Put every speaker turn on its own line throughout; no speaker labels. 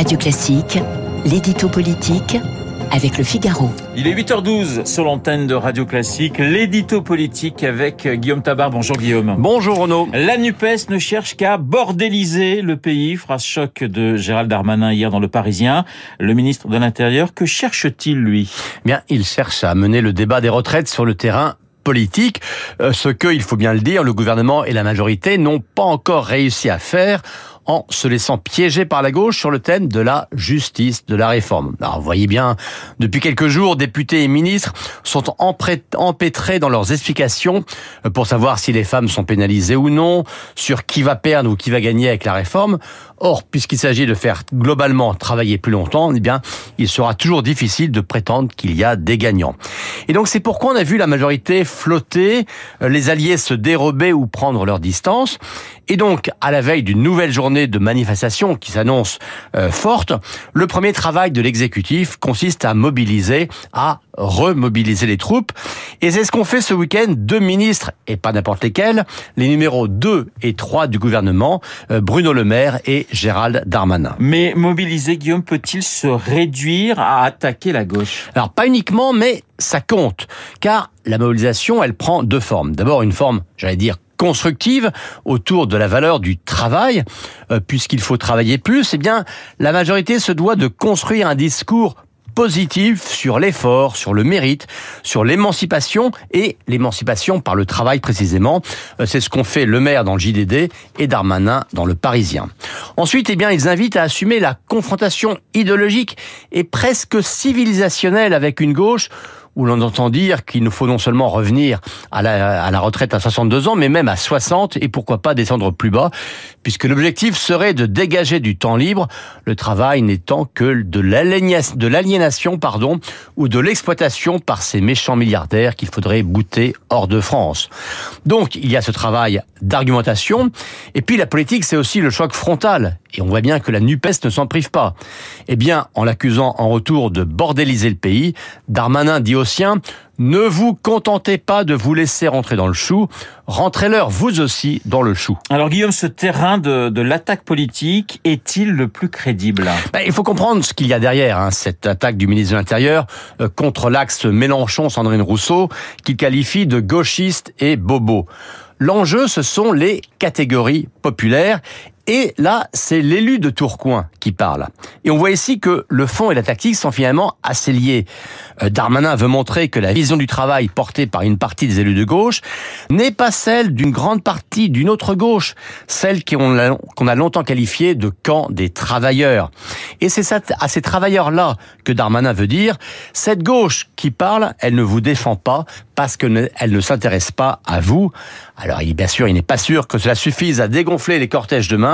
Radio Classique, l'édito politique avec le Figaro.
Il est 8h12 sur l'antenne de Radio Classique, l'édito politique avec Guillaume Tabar. Bonjour Guillaume.
Bonjour Renaud.
La NUPES ne cherche qu'à bordéliser le pays. Phrase choc de Gérald Darmanin hier dans Le Parisien. Le ministre de l'Intérieur, que cherche-t-il lui?
Bien, il cherche à mener le débat des retraites sur le terrain politique, euh, ce que, il faut bien le dire, le gouvernement et la majorité n'ont pas encore réussi à faire en se laissant piéger par la gauche sur le thème de la justice, de la réforme. Alors, vous voyez bien, depuis quelques jours, députés et ministres sont empêtrés dans leurs explications pour savoir si les femmes sont pénalisées ou non, sur qui va perdre ou qui va gagner avec la réforme. Or, puisqu'il s'agit de faire globalement travailler plus longtemps, eh bien, il sera toujours difficile de prétendre qu'il y a des gagnants. Et donc, c'est pourquoi on a vu la majorité flotter, les alliés se dérober ou prendre leur distance. Et donc, à la veille d'une nouvelle journée de manifestation qui s'annonce euh, forte, le premier travail de l'exécutif consiste à mobiliser, à remobiliser les troupes. Et c'est ce qu'ont fait ce week-end deux ministres, et pas n'importe lesquels, les numéros 2 et 3 du gouvernement, euh, Bruno Le Maire et Gérald Darmanin.
Mais mobiliser, Guillaume, peut-il se réduire à attaquer la gauche?
Alors, pas uniquement, mais ça compte. Car la mobilisation, elle prend deux formes. D'abord, une forme, j'allais dire, constructive autour de la valeur du travail, euh, puisqu'il faut travailler plus, eh bien, la majorité se doit de construire un discours positif sur l'effort, sur le mérite, sur l'émancipation et l'émancipation par le travail précisément. Euh, c'est ce qu'ont fait le maire dans le JDD et Darmanin dans le Parisien. Ensuite, eh bien, ils invitent à assumer la confrontation idéologique et presque civilisationnelle avec une gauche où l'on entend dire qu'il nous faut non seulement revenir à la, à la, retraite à 62 ans, mais même à 60 et pourquoi pas descendre plus bas, puisque l'objectif serait de dégager du temps libre, le travail n'étant que de l'aliénation, pardon, ou de l'exploitation par ces méchants milliardaires qu'il faudrait bouter hors de France. Donc, il y a ce travail d'argumentation, et puis la politique, c'est aussi le choc frontal. Et on voit bien que la NUPES ne s'en prive pas. Eh bien, en l'accusant en retour de bordéliser le pays, Darmanin dit aux siens, ne vous contentez pas de vous laisser rentrer dans le chou, rentrez-leur vous aussi dans le chou.
Alors Guillaume, ce terrain de, de l'attaque politique est-il le plus crédible?
Ben, Il faut comprendre ce qu'il y a derrière, hein, cette attaque du ministre de l'Intérieur euh, contre l'axe Mélenchon-Sandrine Rousseau, qu'il qualifie de gauchiste et bobo. L'enjeu, ce sont les catégories populaires et là, c'est l'élu de Tourcoing qui parle. Et on voit ici que le fond et la tactique sont finalement assez liés. Euh, Darmanin veut montrer que la vision du travail portée par une partie des élus de gauche n'est pas celle d'une grande partie d'une autre gauche, celle qu'on a, longtemps qualifiée de camp des travailleurs. Et c'est à ces travailleurs-là que Darmanin veut dire, cette gauche qui parle, elle ne vous défend pas parce qu'elle ne s'intéresse pas à vous. Alors, bien sûr, il n'est pas sûr que cela suffise à dégonfler les cortèges demain,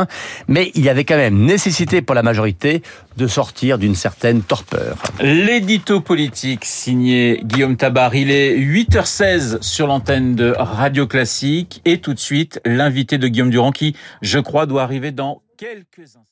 mais il y avait quand même nécessité pour la majorité de sortir d'une certaine torpeur.
L'édito politique signé Guillaume Tabar, il est 8h16 sur l'antenne de Radio Classique et tout de suite l'invité de Guillaume Durand qui, je crois, doit arriver dans quelques instants.